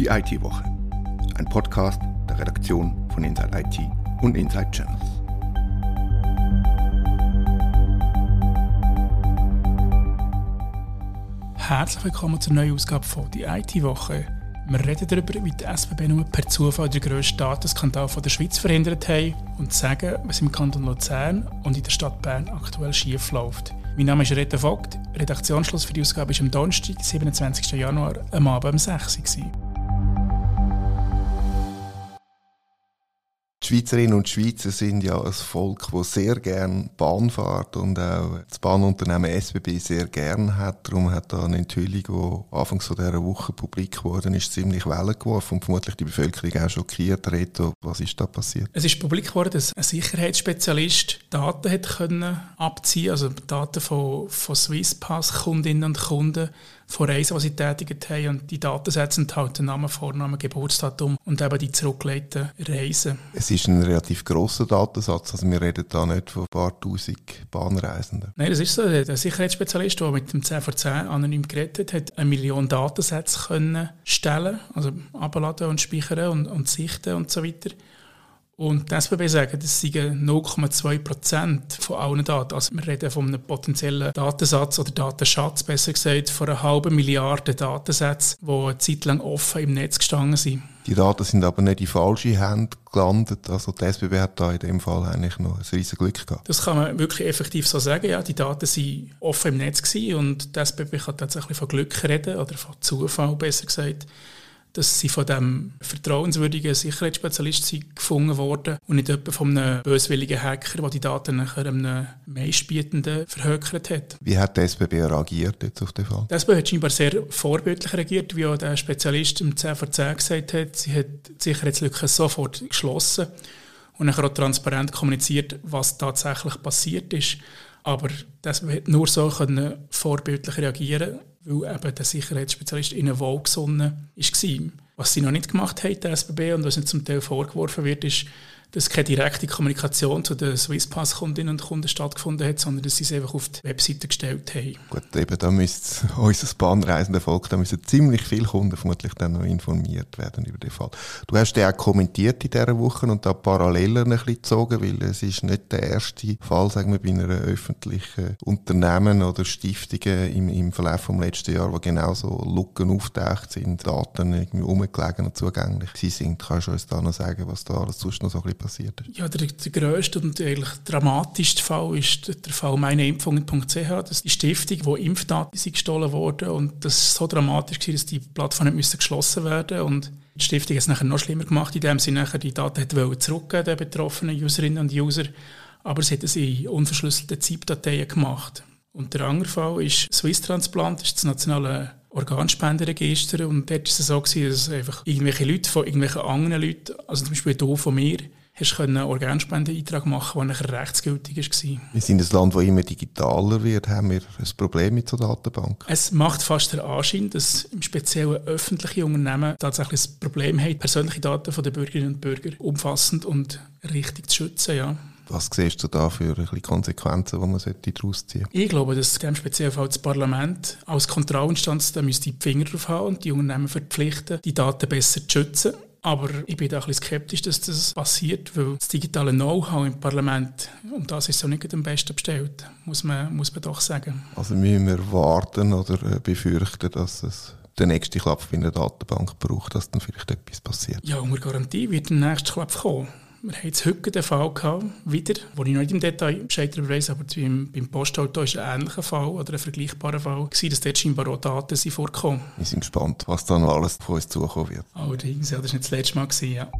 Die IT-Woche. Ein Podcast der Redaktion von Inside IT und Inside Channels. Herzlich willkommen zur neuen Ausgabe von Die IT-Woche. Wir reden darüber, wie die SBB nur per Zufall den grössten Datenskandal von der Schweiz verhindert haben und sagen, was im Kanton Luzern und in der Stadt Bern aktuell schief läuft. Mein Name ist Rita Vogt. Redaktionsschluss für die Ausgabe war am Donnerstag, 27. Januar, am Abend um 6 Uhr. Schweizerinnen und Schweizer sind ja ein Volk, das sehr gern Bahn fährt und auch das Bahnunternehmen SBB sehr gern hat. Darum hat da eine Enthüllung, die anfangs von dieser Woche publik geworden ist, ziemlich Wellen geworfen und vermutlich die Bevölkerung auch schockiert. Reto, was ist da passiert? Es ist publik geworden, dass ein Sicherheitsspezialist Daten hat können abziehen, also Daten von, von Swisspass Kundinnen und Kunden von Reisen, die sie tätigt haben. Und die Datensätze enthalten Namen, Vornamen, Geburtsdatum und eben die zurückgelegten Reisen. Es ist ein relativ grosser Datensatz, also wir reden da nicht von ein paar tausend Bahnreisenden. Nein, das ist so. Der Sicherheitsspezialist, der mit dem 10 vor 10 anonym geredet hat, hat eine Million Datensätze können stellen, also abladen und speichern und, und sichten und so weiter. Und die SBB sagen, das sind 0,2 Prozent von allen Daten. Also wir reden von einem potenziellen Datensatz oder Datenschatz, besser gesagt, von einer halben Milliarde Datensätzen, die eine Zeit lang offen im Netz gestanden sind. Die Daten sind aber nicht in falsche Hände gelandet. Also die SBB hat da in dem Fall eigentlich noch ein riesiges Glück gehabt. Das kann man wirklich effektiv so sagen. Ja, die Daten waren offen im Netz gewesen und die SBB kann tatsächlich von Glück reden oder von Zufall, besser gesagt dass sie von dem vertrauenswürdigen Sicherheitsspezialist gefunden wurden und nicht etwa von einem böswilligen Hacker, der die Daten nachher einem Meistbietenden verhökert hat. Wie hat die SBB reagiert jetzt auf den Fall? Die SBB hat scheinbar sehr vorbildlich reagiert, wie auch der Spezialist im 10 vor 10 gesagt hat. Sie hat die Sicherheitslücke sofort geschlossen und nachher auch transparent kommuniziert, was tatsächlich passiert ist. Aber das hat nur so können vorbildlich reagieren weil eben der Sicherheitsspezialist ihnen wohlgesonnen war. Was sie noch nicht gemacht haben, der SBB, und was ihnen zum Teil vorgeworfen wird, ist, dass keine direkte Kommunikation zu den Swisspass-Kundinnen und Kunden stattgefunden hat, sondern dass sie es einfach auf die Webseite gestellt haben. Gut, eben, da müsste unser bahnreisende Volk, da müssen ziemlich viele Kunden vermutlich dann noch informiert werden über den Fall. Du hast den auch kommentiert in dieser Woche und da Parallelen ein bisschen gezogen, weil es ist nicht der erste Fall, sagen wir, bei einer öffentlichen Unternehmen oder Stiftungen im, im Verlauf des letzten Jahres, wo genau so Lücken auftaucht sind, Daten irgendwie umgelegen und zugänglich sind. Kannst du uns da noch sagen, was da alles sonst noch so ein bisschen passiert ist? Ja, der, der grösste und eigentlich dramatischste Fall ist der Fall meineimpfungen.ch. Das ist die Stiftung, die Impfdaten sind gestohlen wurden und das ist so dramatisch gewesen, dass die Plattform nicht geschlossen werden und die Stiftung hat es nachher noch schlimmer gemacht, indem sie nachher die Daten zurückgeben den betroffenen Userinnen und User, aber sie hat es in unverschlüsselten ZIP-Dateien gemacht. Und der andere Fall ist Swiss Transplant, das ist das nationale Organspenderegister und dort war es so, gewesen, dass einfach irgendwelche Leute von irgendwelchen anderen Leuten, also zum Beispiel hier von mir, hast einen Organspendeeintrag machen, der nachher rechtsgültig war. Wir sind ein Land, das immer digitaler wird. Haben wir ein Problem mit so Datenbanken? Es macht fast den Anschein, dass im speziellen öffentliche Unternehmen tatsächlich ein Problem haben, persönliche Daten der Bürgerinnen und Bürger umfassend und richtig zu schützen. Ja. Was siehst du da für Konsequenzen, die man daraus ziehen sollte? Ich glaube, dass in diesem speziellen Fall das Parlament als Kontrollinstanz da müsste die Finger drauf haben und die Unternehmen verpflichten, die Daten besser zu schützen. Aber ich bin da ein bisschen skeptisch, dass das passiert, weil das digitale Know-how im Parlament, um das ist so nicht am besten bestellt, muss man, muss man doch sagen. Also müssen wir warten oder äh, befürchten, dass es der nächste Klapp in der Datenbank braucht, dass dann vielleicht etwas passiert? Ja, unter Garantie wird der nächste Klapp kommen. Wir haben jetzt heute den Fall gehabt, wieder, wo ich noch nicht im Detail Bescheid darüber weiss, aber beim, beim Postauto ist ein ähnlicher Fall oder ein vergleichbarer Fall gewesen, dass dort scheinbar auch Daten sind vorkommen. Wir sind gespannt, was da noch alles von uns zukommen wird. Allerdings, ja, das war nicht das letzte Mal, gewesen, ja.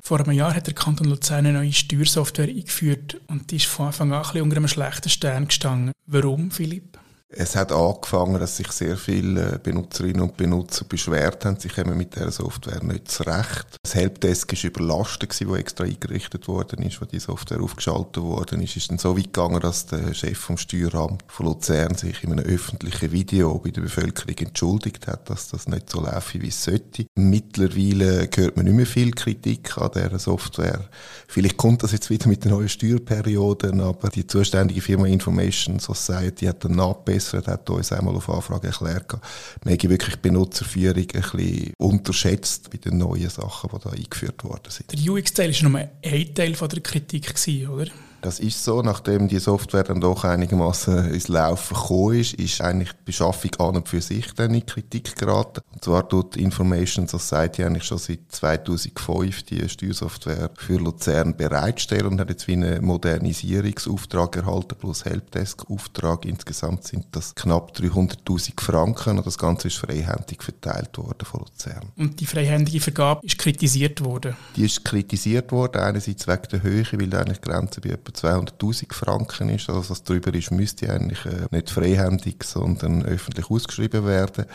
Vor einem Jahr hat der Kanton Luzern eine neue Steuersoftware eingeführt und die ist von Anfang an ein bisschen unter einem schlechten Stern gestanden. Warum, Philipp? Es hat angefangen, dass sich sehr viele Benutzerinnen und Benutzer beschwert haben, sie kommen mit der Software nicht zurecht. Das Helpdesk war überlastet, gewesen, wo extra eingerichtet worden ist, wo die Software aufgeschaltet worden ist. Es ist dann so weit gegangen, dass der Chef vom Steueramt von Luzern sich in einem öffentlichen Video bei der Bevölkerung entschuldigt hat, dass das nicht so läuft, wie es sollte. Mittlerweile hört man nicht mehr viel Kritik an dieser Software. Vielleicht kommt das jetzt wieder mit den neuen Steuerperioden, aber die zuständige Firma Information Society hat dann nachbessert verbessert, hat uns einmal auf Anfrage erklärt, man habe wirklich Benutzerführung ein bisschen unterschätzt bei den neuen Sachen, die da eingeführt worden sind. Der UX-Teil war nur ein Teil der Kritik, oder? Das ist so, nachdem die Software dann doch einigermaßen ins Laufen gekommen ist, ist eigentlich die Beschaffung an und für sich dann in Kritik geraten. Und zwar tut Information Society eigentlich schon seit 2005 die Steuersoftware für Luzern bereitstellen und hat jetzt wie einen Modernisierungsauftrag erhalten plus Helpdesk-Auftrag. Insgesamt sind das knapp 300.000 Franken und das Ganze ist freihändig verteilt worden von Luzern. Und die freihändige Vergabe ist kritisiert worden? Die ist kritisiert worden, einerseits wegen der Höhe, weil eigentlich Grenze bei etwa 200.000 Franken ist. Also was darüber ist, müsste eigentlich äh, nicht freihändig, sondern öffentlich ausgeschrieben werden.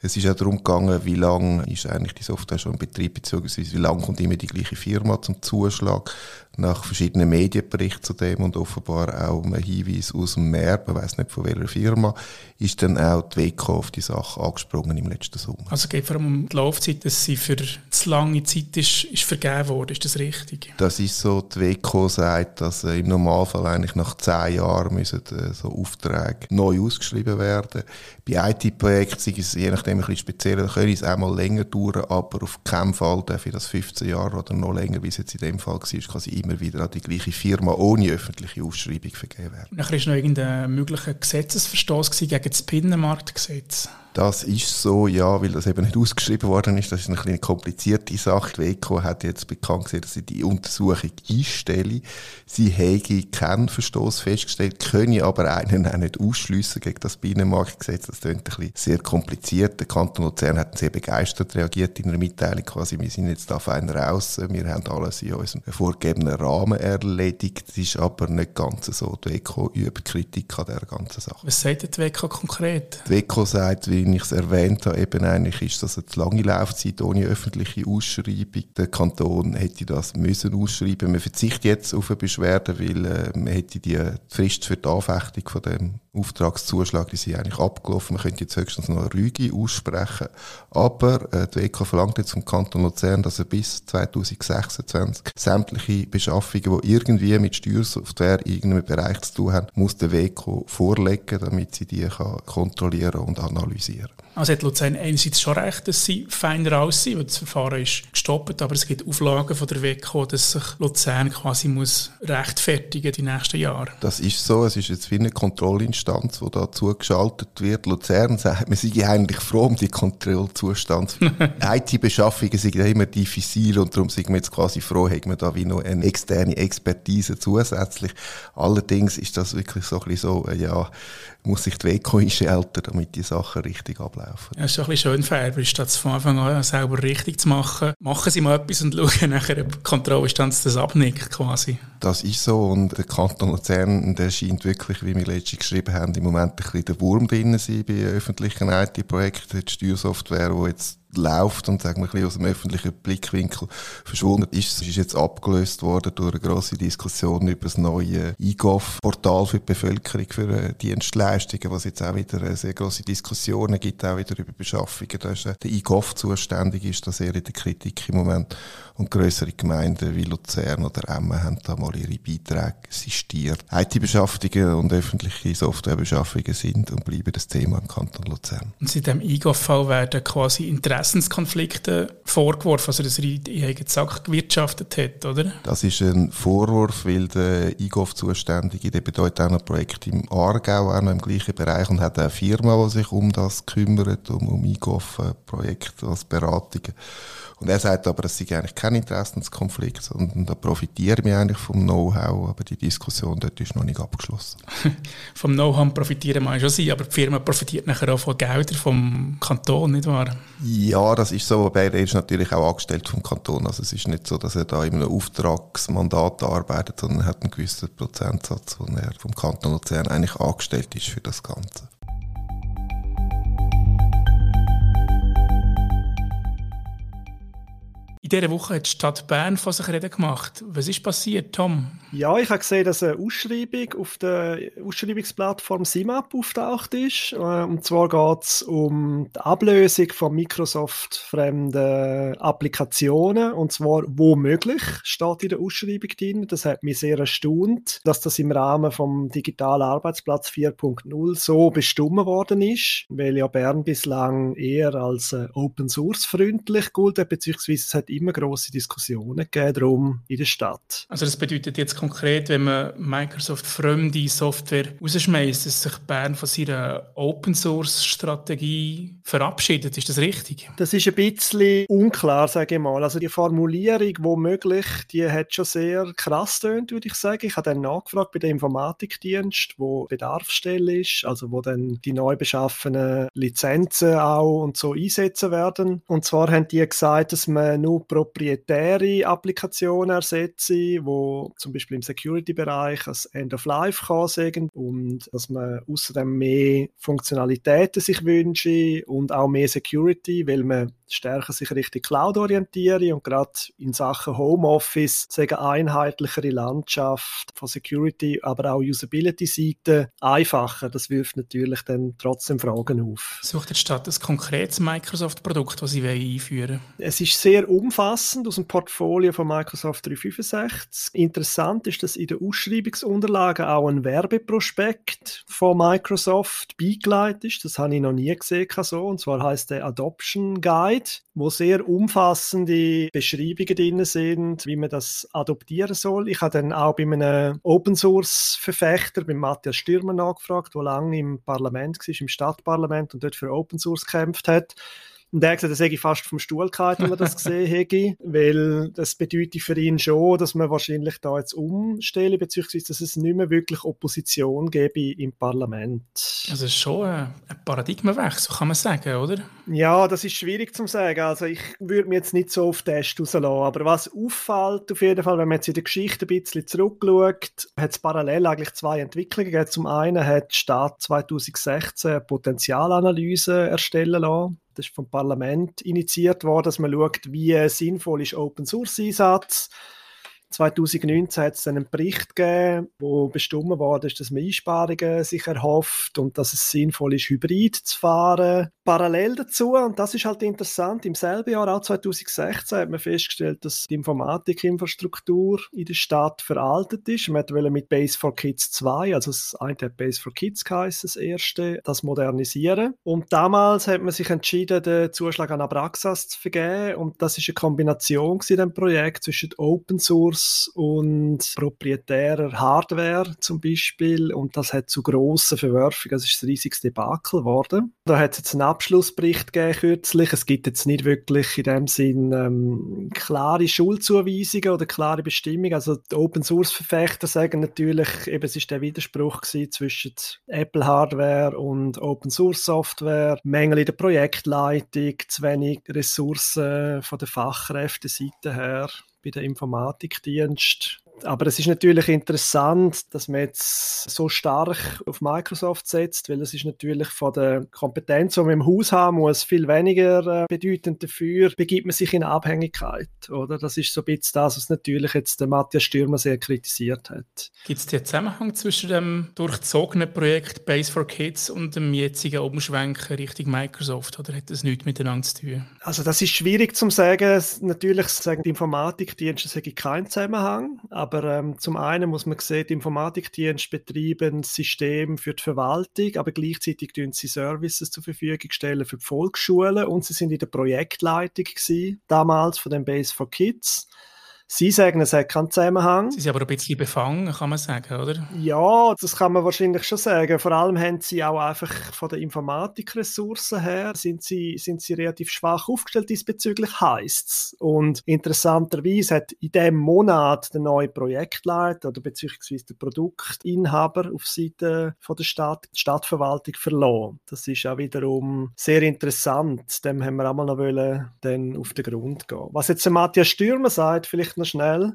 Es ist auch darum gegangen, wie lange ist eigentlich die Software schon in Betrieb, beziehungsweise wie lange kommt immer die gleiche Firma zum Zuschlag. Nach verschiedenen Medienberichten zu dem und offenbar auch einem Hinweis aus dem Meer, man weiß nicht von welcher Firma, ist dann auch die WECO auf die Sache angesprungen im letzten Sommer. Also geht vor allem um die Laufzeit, dass sie für zu lange Zeit ist, ist vergeben worden, ist das richtig? Das ist so, die WECO sagt, dass äh, im Normalfall eigentlich nach zehn Jahren müssen äh, so Aufträge neu ausgeschrieben werden. Bei IT-Projekten ist es je nachdem ein bisschen spezieller, da können es auch mal länger dauern, aber auf keinen Fall darf ich das 15 Jahre oder noch länger, wie es jetzt in dem Fall war, sie immer wieder an die gleiche Firma ohne öffentliche Ausschreibung vergeben werden. Nachher war noch irgendein möglicher Gesetzesverstoß gegen das Binnenmarktgesetz. Das ist so, ja, weil das eben nicht ausgeschrieben worden ist. Das ist eine, eine komplizierte Sache. Die WECO hat jetzt bekannt gesehen, dass sie die Untersuchung einstelle. Sie hätte keinen Verstoß festgestellt, könne aber einen auch nicht ausschliessen gegen das Binnenmarktgesetz. Das klingt ein bisschen sehr kompliziert. Der Kanton Luzern hat sehr begeistert reagiert in einer Mitteilung quasi, wir sind jetzt da fein raus, wir haben alles in unserem vorgegebenen Rahmen erledigt. Das ist aber nicht ganz so. Die WECO übt Kritik an dieser ganzen Sache. Was sagt die WECO konkret? Die WECO sagt, wie wie ich es erwähnt habe, eben eigentlich ist das eine lange Laufzeit ohne öffentliche Ausschreibung. Der Kanton hätte das müssen ausschreiben. Man verzichtet jetzt auf eine Beschwerde, weil äh, man hätte die Frist für die Anfechtung von dem Auftragszuschlag, die sind eigentlich abgelaufen. Man könnte jetzt höchstens noch eine Rüge aussprechen. Aber äh, die WK verlangt jetzt vom Kanton Luzern, dass er bis 2026 sämtliche Beschaffungen, die irgendwie mit Steuersoftware in irgendeinem Bereich zu tun haben, muss der WK vorlegen, damit sie die kann kontrollieren und analysieren also hat Luzern einerseits schon recht, dass sie feiner aussehen, weil das Verfahren ist gestoppt, aber es gibt Auflagen von der WECO, dass sich Luzern quasi muss rechtfertigen die nächsten Jahre. Das ist so, es ist jetzt wie eine Kontrollinstanz, die da zugeschaltet wird. Luzern sagt, man sei eigentlich froh um die Kontrollzustand. IT-Beschaffungen sind ja immer diffizil und darum sind wir jetzt quasi froh, haben wir da wie noch eine externe Expertise zusätzlich. Allerdings ist das wirklich so ein bisschen so, äh, ja, muss sich die WECO einschalten, damit die Sachen richtig ablaufen. Ja, ist doch ein bisschen schön fair, statt von Anfang an selber richtig zu machen, machen sie mal etwas und schauen nachher, ob die Kontrollinstanz das abnickt quasi. Das ist so und der Kanton Luzern, der scheint wirklich, wie wir letztens geschrieben haben, im Moment ein bisschen der Wurm drin sein bei öffentlichen IT-Projekten. Die Steuersoftware, die jetzt läuft und sagen wir, ein bisschen aus dem öffentlichen Blickwinkel verschwunden ist. Es ist jetzt abgelöst worden durch eine grosse Diskussion über das neue eGov-Portal für die Bevölkerung für äh, Dienstleistungen, was jetzt auch wieder eine sehr grosse Diskussionen gibt, auch wieder über Beschaffungen. Da ist äh, der eGov zuständig, ist da sehr in der Kritik im Moment. Und größere Gemeinden wie Luzern oder Emmen haben da mal ihre Beiträge sistiert. IT-Beschaffungen und öffentliche Softwarebeschaffungen sind und bleiben das Thema im Kanton Luzern. Und seit dem eGov-Fall werden quasi Interessenskonflikte vorgeworfen, also dass er in eigenen Sack gewirtschaftet hat, oder? Das ist ein Vorwurf, weil der eGov-Zuständige, der bedeutet auch ein Projekt im Aargau, auch noch im gleichen Bereich und hat eine Firma, die sich um das kümmert, um, um eGov-Projekte als Beratungen. Und er sagt aber, es sei eigentlich kein Interessenskonflikt, sondern da profitieren wir eigentlich vom Know-how, aber die Diskussion dort ist noch nicht abgeschlossen. vom Know-how profitieren wir schon sein, aber die Firma profitiert nachher auch von Geldern vom Kanton, nicht wahr? Ja, das ist so, aber er ist natürlich auch angestellt vom Kanton, also es ist nicht so, dass er da in einem Auftragsmandat arbeitet, sondern er hat einen gewissen Prozentsatz, wo er vom Kanton Luzern eigentlich angestellt ist für das Ganze. Dieser Woche hat die Stadt Bern von sich reden gemacht. Was ist passiert, Tom? Ja, ich habe gesehen, dass eine Ausschreibung auf der Ausschreibungsplattform SIMAP auftaucht ist. Äh, und zwar geht es um die Ablösung von Microsoft-fremden Applikationen. Und zwar womöglich, steht in der Ausschreibung drin. Das hat mich sehr erstaunt, dass das im Rahmen vom Digitalen Arbeitsplatz 4.0 so bestimmt worden ist, weil ja Bern bislang eher als äh, Open Source freundlich gilt, beziehungsweise es hat immer große Diskussionen gegeben darum in der Stadt. Also das bedeutet jetzt konkret, wenn man Microsoft fremde Software rausschmeißt, dass sich Bern von seiner Open Source Strategie verabschiedet. Ist das richtig? Das ist ein bisschen unklar, sage ich mal. Also die Formulierung, womöglich, die hat schon sehr krass tönt, würde ich sagen. Ich habe dann nachgefragt bei dem Informatikdienst, wo Bedarfsstelle ist, also wo dann die neu beschaffenen Lizenzen auch und so einsetzen werden. Und zwar haben die gesagt, dass man nur proprietäre Applikationen ersetze, wo zum Beispiel im Security-Bereich als End of Life kann und dass man außerdem mehr Funktionalitäten sich wünsche und auch mehr Security, weil man stärker sich Richtung Cloud orientiere und gerade in Sachen Homeoffice sagen einheitlichere Landschaft von Security, aber auch Usability-Seite einfacher. Das wirft natürlich dann trotzdem Fragen auf. Sucht die Stadt ein konkretes Microsoft-Produkt, das sie einführen wollen? Es ist sehr umfassend aus dem Portfolio von Microsoft 365. Interessant ist, dass in den Ausschreibungsunterlagen auch ein Werbeprospekt von Microsoft beigelegt ist. Das habe ich noch nie gesehen so. Und zwar heißt der Adoption Guide, wo sehr umfassende Beschreibungen drin sind, wie man das adoptieren soll. Ich habe dann auch bei einem Open Source Verfechter, beim Matthias Stürmer nachgefragt, der lange im Parlament war, im Stadtparlament und dort für Open Source gekämpft hat. Und er hat gesagt, das hätte fast vom Stuhl gehalten, wenn man das gesehen hätte, weil das bedeutet für ihn schon, dass man wahrscheinlich da jetzt umstelle, beziehungsweise dass es nicht mehr wirklich Opposition gäbe im Parlament. Also es ist schon ein Paradigmenwechsel, kann man sagen, oder? Ja, das ist schwierig zu sagen. Also ich würde mir jetzt nicht so auf Test rauslassen, aber was auffällt auf jeden Fall, wenn man jetzt in der Geschichte ein bisschen zurückschaut, hat es parallel eigentlich zwei Entwicklungen gegeben. Zum einen hat die Stadt 2016 eine Potenzialanalyse erstellen lassen das ist vom Parlament initiiert worden, dass man schaut, wie sinnvoll ist Open Source Einsatz. 2019 hat es einen Bericht gegeben, wo bestimmt worden ist, dass man Einsparungen sich erhofft und dass es sinnvoll ist, hybrid zu fahren. Parallel dazu, und das ist halt interessant, im selben Jahr, auch 2016, hat man festgestellt, dass die Informatikinfrastruktur in der Stadt veraltet ist. Man wollte mit Base for Kids 2, also das eine hat Base for Kids geheißen, das erste, das modernisieren. Und damals hat man sich entschieden, den Zuschlag an Abraxas zu vergeben und das ist eine Kombination in dem Projekt zwischen Open Source und proprietärer Hardware zum Beispiel und das hat zu grossen Verwerfungen, das ist ein riesiges Debakel geworden. Da hat es jetzt Abschlussbericht gegeben kürzlich. Es gibt jetzt nicht wirklich in dem Sinn ähm, klare Schulzuweisungen oder klare Bestimmungen. Also die Open Source Verfechter sagen natürlich, eben es ist der Widerspruch zwischen Apple Hardware und Open Source Software, Mängel in der Projektleitung, zu wenig Ressourcen von der Fachkräfteseite her bei der Informatikdienst aber es ist natürlich interessant, dass man jetzt so stark auf Microsoft setzt, weil es ist natürlich von der Kompetenz, die man im Haus haben muss, viel weniger äh, bedeutend dafür, begibt man sich in Abhängigkeit, oder? Das ist so ein bisschen das, was natürlich jetzt der Matthias Stürmer sehr kritisiert hat. Gibt es den Zusammenhang zwischen dem durchzogenen Projekt Base for Kids und dem jetzigen Umschwenken Richtung Microsoft, oder hat das nichts miteinander zu tun? Also das ist schwierig zu sagen. Natürlich sagen die Informatikdienste, es keinen Zusammenhang, aber ähm, zum einen muss man sehen, die Informatikdienste betreiben System für die Verwaltung, aber gleichzeitig stellen sie Services zur Verfügung stellen für die Volksschulen und sie sind in der Projektleitung gewesen, damals von dem Base for Kids. Sie sagen, es hat keinen Zusammenhang. Sie sind aber ein bisschen befangen, kann man sagen, oder? Ja, das kann man wahrscheinlich schon sagen. Vor allem haben sie auch einfach von den Informatikressourcen her, sind sie, sind sie relativ schwach aufgestellt diesbezüglich, heisst es. Und interessanterweise hat in diesem Monat der neue Projektleiter oder beziehungsweise der Produktinhaber auf Seite von der Stadt, die Stadtverwaltung verloren. Das ist auch wiederum sehr interessant. Dem haben wir auch mal noch wollen, dann auf den Grund gehen. Was jetzt der Matthias Stürmer sagt, vielleicht noch schnell,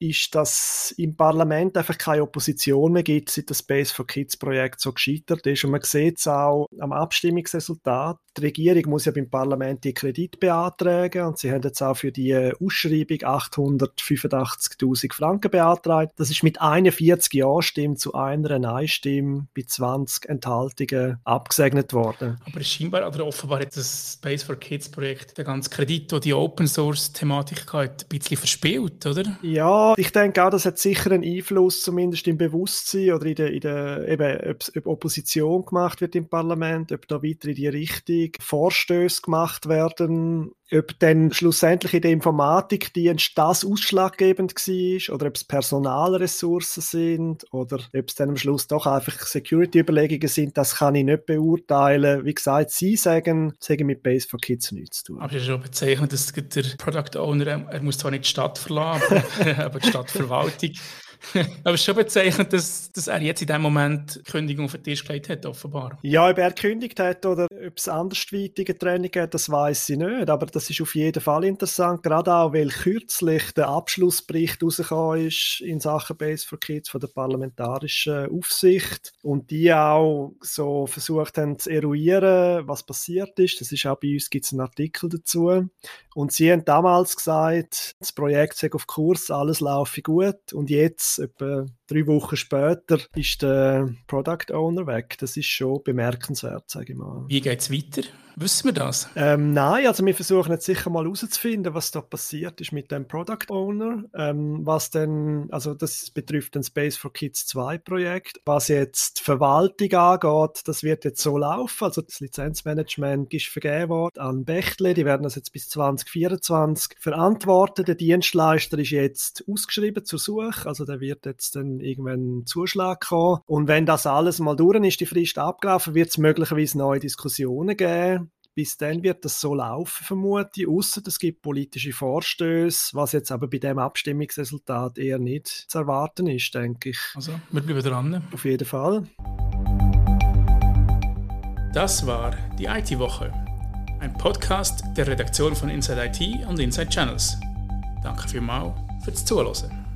ist, dass im Parlament einfach keine Opposition mehr gibt, seit das Space for Kids Projekt so gescheitert ist. Und man sieht es auch am Abstimmungsresultat. die Regierung muss ja beim Parlament die Kredit beantragen und sie haben jetzt auch für die Ausschreibung 885.000 Franken beantragt. Das ist mit 41 Ja-Stimmen zu einer Nein-Stimme bei 20 Enthaltungen abgesegnet worden. Aber scheinbar oder offenbar hat das Space for Kids Projekt den ganzen Kredit, der die Open Source Thematik hat, ein bisschen verspielt, oder? Ja, ich denke auch, das hat sicher einen Einfluss, zumindest im Bewusstsein oder in der, in der eben, ob, ob Opposition gemacht wird im Parlament, ob da weiter in die Richtung Vorstöße gemacht werden ob dann schlussendlich in der Informatikdienst das ausschlaggebend war oder ob es Personalressourcen sind oder ob es dann am Schluss doch einfach Security-Überlegungen sind, das kann ich nicht beurteilen. Wie gesagt, Sie sagen, sagen mit Base for Kids nichts zu tun. Aber es ist schon bezeichnet, dass der Product Owner, er muss zwar nicht die Stadt verlassen, aber, aber die Stadtverwaltung Aber es ist schon bezeichnend, dass, dass er jetzt in dem Moment die Kündigung auf den Tisch gelegt hat, offenbar. Ja, ob er gekündigt hat oder ob es andersweitige Training gibt, das weiß ich nicht. Aber das ist auf jeden Fall interessant, gerade auch, weil kürzlich der Abschlussbericht rausgekommen ist in Sachen Base for Kids von der parlamentarischen Aufsicht und die auch so versucht haben zu eruieren, was passiert ist. Das ist auch bei uns gibt es einen Artikel dazu. Und sie haben damals gesagt, das Projekt sei auf Kurs, alles laufe gut und jetzt etwa drei Wochen später ist der Product Owner weg. Das ist schon bemerkenswert, sage ich mal. Wie geht es weiter? Wissen wir das? Ähm, nein, also wir versuchen jetzt sicher mal herauszufinden, was da passiert ist mit dem Product Owner. Ähm, was denn, also das betrifft den Space for Kids 2 Projekt. Was jetzt die Verwaltung angeht, das wird jetzt so laufen. Also das Lizenzmanagement ist vergeben worden an Bechtle. Die werden das jetzt bis 2024 verantworten. Der Dienstleister ist jetzt ausgeschrieben zur Suche. Also der wird jetzt dann irgendwann einen Zuschlag kommen. Und wenn das alles mal durch ist, die Frist abgelaufen, wird es möglicherweise neue Diskussionen geben bis dann wird das so laufen, vermute ich, außer es gibt politische Vorstöße, was jetzt aber bei dem Abstimmungsresultat eher nicht zu erwarten ist, denke ich. Also, wir bleiben dran. Auf jeden Fall. Das war die IT-Woche, ein Podcast der Redaktion von Inside IT und Inside Channels. Danke vielmals fürs Zuhören.